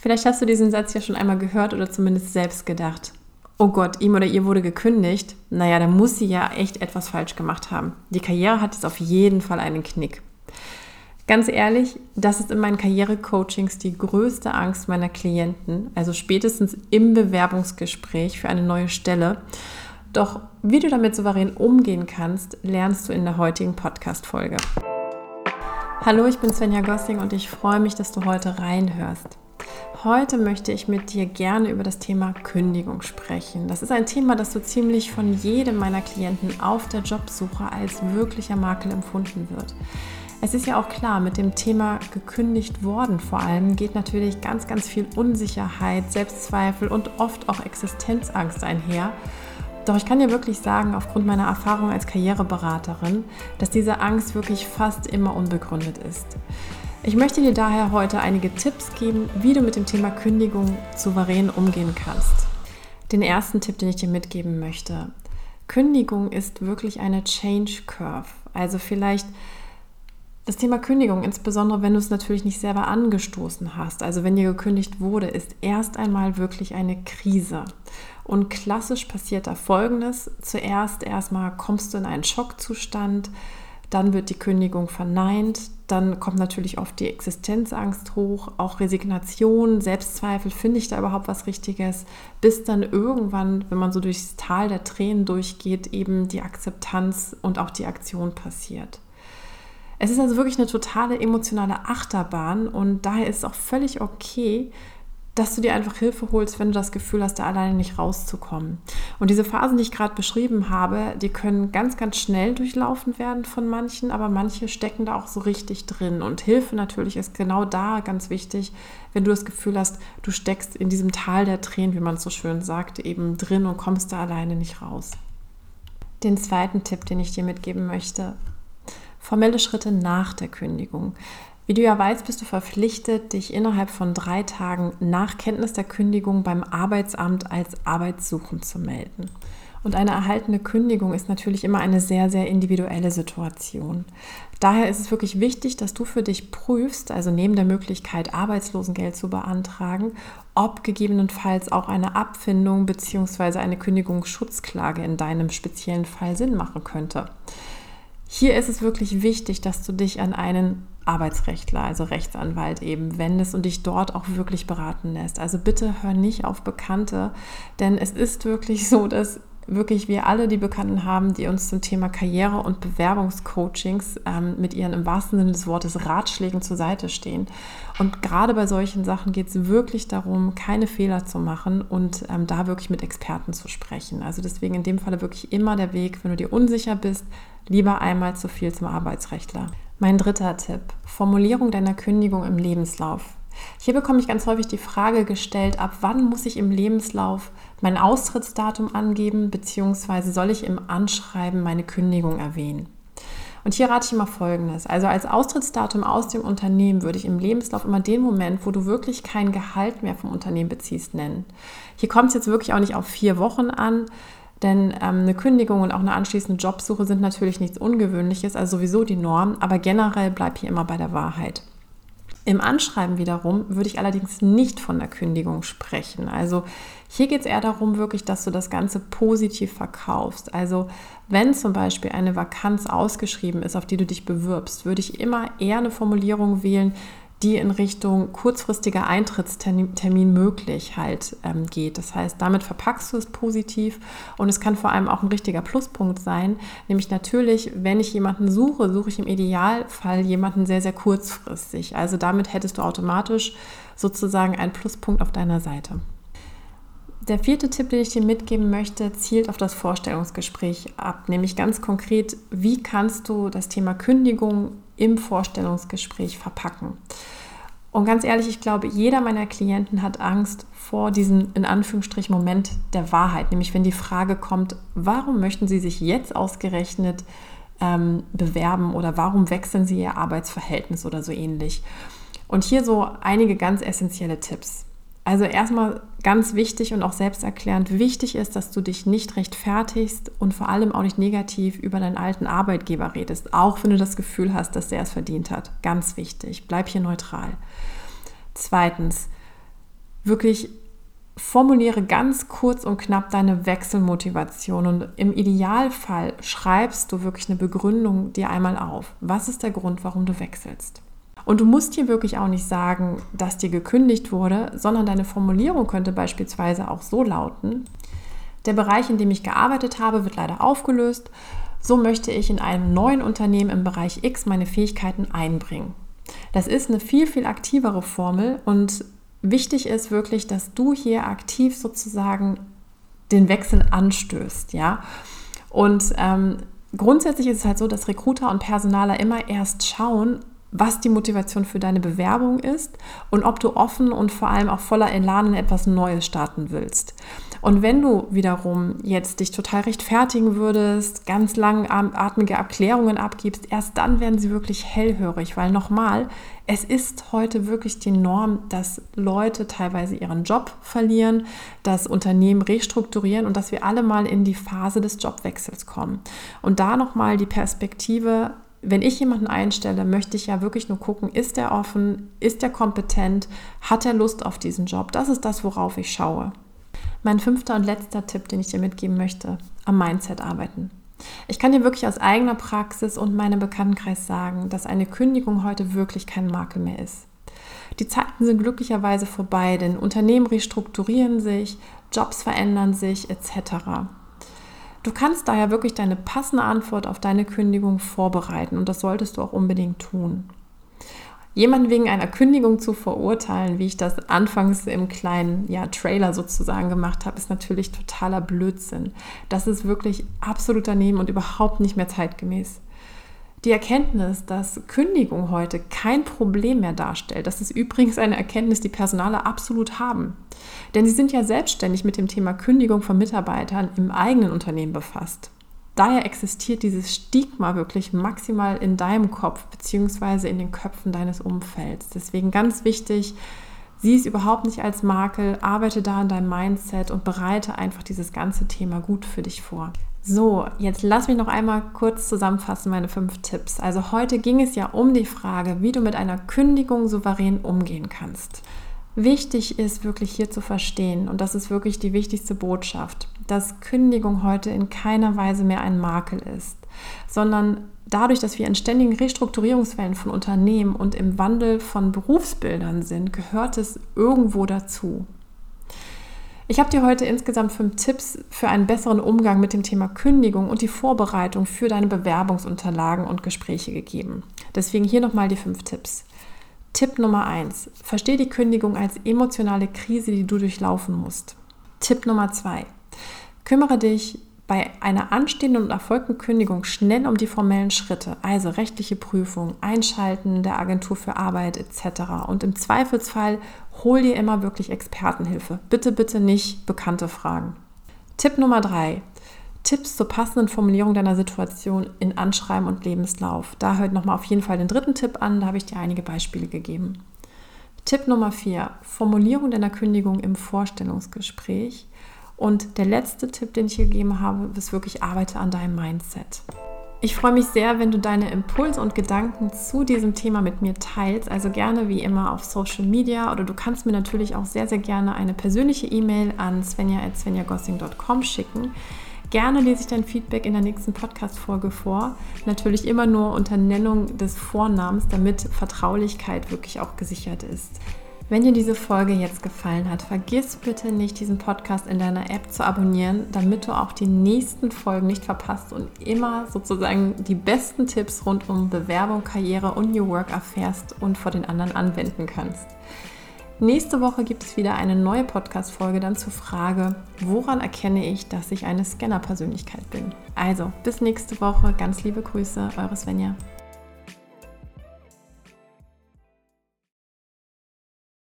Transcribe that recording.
Vielleicht hast du diesen Satz ja schon einmal gehört oder zumindest selbst gedacht. Oh Gott, ihm oder ihr wurde gekündigt. Naja, da muss sie ja echt etwas falsch gemacht haben. Die Karriere hat jetzt auf jeden Fall einen Knick. Ganz ehrlich, das ist in meinen Karrierecoachings die größte Angst meiner Klienten, also spätestens im Bewerbungsgespräch für eine neue Stelle. Doch wie du damit souverän umgehen kannst, lernst du in der heutigen Podcast-Folge. Hallo, ich bin Svenja Gossing und ich freue mich, dass du heute reinhörst. Heute möchte ich mit dir gerne über das Thema Kündigung sprechen. Das ist ein Thema, das so ziemlich von jedem meiner Klienten auf der Jobsuche als wirklicher Makel empfunden wird. Es ist ja auch klar, mit dem Thema gekündigt worden vor allem geht natürlich ganz, ganz viel Unsicherheit, Selbstzweifel und oft auch Existenzangst einher. Doch ich kann dir wirklich sagen, aufgrund meiner Erfahrung als Karriereberaterin, dass diese Angst wirklich fast immer unbegründet ist. Ich möchte dir daher heute einige Tipps geben, wie du mit dem Thema Kündigung souverän umgehen kannst. Den ersten Tipp, den ich dir mitgeben möchte. Kündigung ist wirklich eine Change Curve. Also vielleicht das Thema Kündigung, insbesondere wenn du es natürlich nicht selber angestoßen hast, also wenn dir gekündigt wurde, ist erst einmal wirklich eine Krise. Und klassisch passiert da Folgendes. Zuerst erstmal kommst du in einen Schockzustand, dann wird die Kündigung verneint, dann kommt natürlich oft die Existenzangst hoch, auch Resignation, Selbstzweifel, finde ich da überhaupt was Richtiges, bis dann irgendwann, wenn man so durchs Tal der Tränen durchgeht, eben die Akzeptanz und auch die Aktion passiert. Es ist also wirklich eine totale emotionale Achterbahn und daher ist es auch völlig okay, dass du dir einfach Hilfe holst, wenn du das Gefühl hast, da alleine nicht rauszukommen. Und diese Phasen, die ich gerade beschrieben habe, die können ganz, ganz schnell durchlaufen werden von manchen, aber manche stecken da auch so richtig drin. Und Hilfe natürlich ist genau da ganz wichtig, wenn du das Gefühl hast, du steckst in diesem Tal der Tränen, wie man so schön sagt, eben drin und kommst da alleine nicht raus. Den zweiten Tipp, den ich dir mitgeben möchte, formelle Schritte nach der Kündigung. Wie du ja weißt, bist du verpflichtet, dich innerhalb von drei Tagen nach Kenntnis der Kündigung beim Arbeitsamt als arbeitssuchend zu melden. Und eine erhaltene Kündigung ist natürlich immer eine sehr, sehr individuelle Situation. Daher ist es wirklich wichtig, dass du für dich prüfst, also neben der Möglichkeit, Arbeitslosengeld zu beantragen, ob gegebenenfalls auch eine Abfindung bzw. eine Kündigungsschutzklage in deinem speziellen Fall Sinn machen könnte. Hier ist es wirklich wichtig, dass du dich an einen Arbeitsrechtler, also Rechtsanwalt eben wendest und dich dort auch wirklich beraten lässt. Also bitte hör nicht auf Bekannte, denn es ist wirklich so, dass wirklich wir alle die Bekannten haben, die uns zum Thema Karriere- und Bewerbungscoachings ähm, mit ihren im wahrsten Sinne des Wortes Ratschlägen zur Seite stehen. Und gerade bei solchen Sachen geht es wirklich darum, keine Fehler zu machen und ähm, da wirklich mit Experten zu sprechen. Also deswegen in dem Falle wirklich immer der Weg, wenn du dir unsicher bist, lieber einmal zu viel zum Arbeitsrechtler. Mein dritter Tipp, Formulierung deiner Kündigung im Lebenslauf. Hier bekomme ich ganz häufig die Frage gestellt, ab wann muss ich im Lebenslauf mein Austrittsdatum angeben, beziehungsweise soll ich im Anschreiben meine Kündigung erwähnen. Und hier rate ich immer Folgendes. Also als Austrittsdatum aus dem Unternehmen würde ich im Lebenslauf immer den Moment, wo du wirklich kein Gehalt mehr vom Unternehmen beziehst, nennen. Hier kommt es jetzt wirklich auch nicht auf vier Wochen an, denn ähm, eine Kündigung und auch eine anschließende Jobsuche sind natürlich nichts Ungewöhnliches, also sowieso die Norm, aber generell bleib hier immer bei der Wahrheit. Im Anschreiben wiederum würde ich allerdings nicht von der Kündigung sprechen. Also hier geht es eher darum, wirklich, dass du das Ganze positiv verkaufst. Also wenn zum Beispiel eine Vakanz ausgeschrieben ist, auf die du dich bewirbst, würde ich immer eher eine Formulierung wählen, die in Richtung kurzfristiger Eintrittstermin möglich halt ähm, geht. Das heißt, damit verpackst du es positiv und es kann vor allem auch ein richtiger Pluspunkt sein. Nämlich natürlich, wenn ich jemanden suche, suche ich im Idealfall jemanden sehr, sehr kurzfristig. Also damit hättest du automatisch sozusagen einen Pluspunkt auf deiner Seite. Der vierte Tipp, den ich dir mitgeben möchte, zielt auf das Vorstellungsgespräch ab, nämlich ganz konkret, wie kannst du das Thema Kündigung im Vorstellungsgespräch verpacken. Und ganz ehrlich, ich glaube, jeder meiner Klienten hat Angst vor diesem in Anführungsstrich Moment der Wahrheit, nämlich wenn die Frage kommt, warum möchten Sie sich jetzt ausgerechnet ähm, bewerben oder warum wechseln Sie Ihr Arbeitsverhältnis oder so ähnlich. Und hier so einige ganz essentielle Tipps. Also erstmal ganz wichtig und auch selbsterklärend wichtig ist, dass du dich nicht rechtfertigst und vor allem auch nicht negativ über deinen alten Arbeitgeber redest, auch wenn du das Gefühl hast, dass der es verdient hat. Ganz wichtig, bleib hier neutral. Zweitens, wirklich formuliere ganz kurz und knapp deine Wechselmotivation und im Idealfall schreibst du wirklich eine Begründung dir einmal auf. Was ist der Grund, warum du wechselst? Und du musst hier wirklich auch nicht sagen, dass dir gekündigt wurde, sondern deine Formulierung könnte beispielsweise auch so lauten, der Bereich, in dem ich gearbeitet habe, wird leider aufgelöst. So möchte ich in einem neuen Unternehmen im Bereich X meine Fähigkeiten einbringen. Das ist eine viel, viel aktivere Formel und wichtig ist wirklich, dass du hier aktiv sozusagen den Wechsel anstößt, ja. Und ähm, grundsätzlich ist es halt so, dass Recruiter und Personaler immer erst schauen, was die Motivation für deine Bewerbung ist und ob du offen und vor allem auch voller Elan in etwas Neues starten willst. Und wenn du wiederum jetzt dich total rechtfertigen würdest, ganz langatmige Erklärungen abgibst, erst dann werden sie wirklich hellhörig, weil nochmal, es ist heute wirklich die Norm, dass Leute teilweise ihren Job verlieren, dass Unternehmen restrukturieren und dass wir alle mal in die Phase des Jobwechsels kommen. Und da nochmal die Perspektive, wenn ich jemanden einstelle, möchte ich ja wirklich nur gucken, ist er offen, ist er kompetent, hat er Lust auf diesen Job? Das ist das, worauf ich schaue. Mein fünfter und letzter Tipp, den ich dir mitgeben möchte, am Mindset arbeiten. Ich kann dir wirklich aus eigener Praxis und meinem Bekanntenkreis sagen, dass eine Kündigung heute wirklich kein Makel mehr ist. Die Zeiten sind glücklicherweise vorbei, denn Unternehmen restrukturieren sich, Jobs verändern sich etc. Du kannst daher wirklich deine passende Antwort auf deine Kündigung vorbereiten und das solltest du auch unbedingt tun. Jemanden wegen einer Kündigung zu verurteilen, wie ich das anfangs im kleinen ja, Trailer sozusagen gemacht habe, ist natürlich totaler Blödsinn. Das ist wirklich absolut daneben und überhaupt nicht mehr zeitgemäß. Die Erkenntnis, dass Kündigung heute kein Problem mehr darstellt, das ist übrigens eine Erkenntnis, die Personale absolut haben. Denn sie sind ja selbstständig mit dem Thema Kündigung von Mitarbeitern im eigenen Unternehmen befasst. Daher existiert dieses Stigma wirklich maximal in deinem Kopf bzw. in den Köpfen deines Umfelds. Deswegen ganz wichtig, sieh es überhaupt nicht als Makel, arbeite da an deinem Mindset und bereite einfach dieses ganze Thema gut für dich vor. So, jetzt lass mich noch einmal kurz zusammenfassen meine fünf Tipps. Also heute ging es ja um die Frage, wie du mit einer Kündigung souverän umgehen kannst. Wichtig ist wirklich hier zu verstehen, und das ist wirklich die wichtigste Botschaft, dass Kündigung heute in keiner Weise mehr ein Makel ist, sondern dadurch, dass wir in ständigen Restrukturierungswellen von Unternehmen und im Wandel von Berufsbildern sind, gehört es irgendwo dazu. Ich habe dir heute insgesamt fünf Tipps für einen besseren Umgang mit dem Thema Kündigung und die Vorbereitung für deine Bewerbungsunterlagen und Gespräche gegeben. Deswegen hier nochmal die fünf Tipps. Tipp Nummer eins: Verstehe die Kündigung als emotionale Krise, die du durchlaufen musst. Tipp Nummer zwei: Kümmere dich bei einer anstehenden und erfolgten Kündigung schnell um die formellen Schritte, also rechtliche Prüfung, Einschalten der Agentur für Arbeit etc. Und im Zweifelsfall hol dir immer wirklich Expertenhilfe. Bitte, bitte nicht Bekannte fragen. Tipp Nummer drei. Tipps zur passenden Formulierung deiner Situation in Anschreiben und Lebenslauf. Da hört nochmal auf jeden Fall den dritten Tipp an, da habe ich dir einige Beispiele gegeben. Tipp Nummer vier: Formulierung deiner Kündigung im Vorstellungsgespräch. Und der letzte Tipp, den ich gegeben habe, ist wirklich arbeite an deinem Mindset. Ich freue mich sehr, wenn du deine Impulse und Gedanken zu diesem Thema mit mir teilst. Also gerne wie immer auf Social Media oder du kannst mir natürlich auch sehr, sehr gerne eine persönliche E-Mail an svenja.svenjagossing.com schicken. Gerne lese ich dein Feedback in der nächsten Podcast-Folge vor. Natürlich immer nur unter Nennung des Vornamens, damit Vertraulichkeit wirklich auch gesichert ist. Wenn dir diese Folge jetzt gefallen hat, vergiss bitte nicht, diesen Podcast in deiner App zu abonnieren, damit du auch die nächsten Folgen nicht verpasst und immer sozusagen die besten Tipps rund um Bewerbung, Karriere und New Work erfährst und vor den anderen anwenden kannst. Nächste Woche gibt es wieder eine neue Podcast-Folge dann zur Frage, woran erkenne ich, dass ich eine Scanner-Persönlichkeit bin? Also, bis nächste Woche. Ganz liebe Grüße, eure Svenja.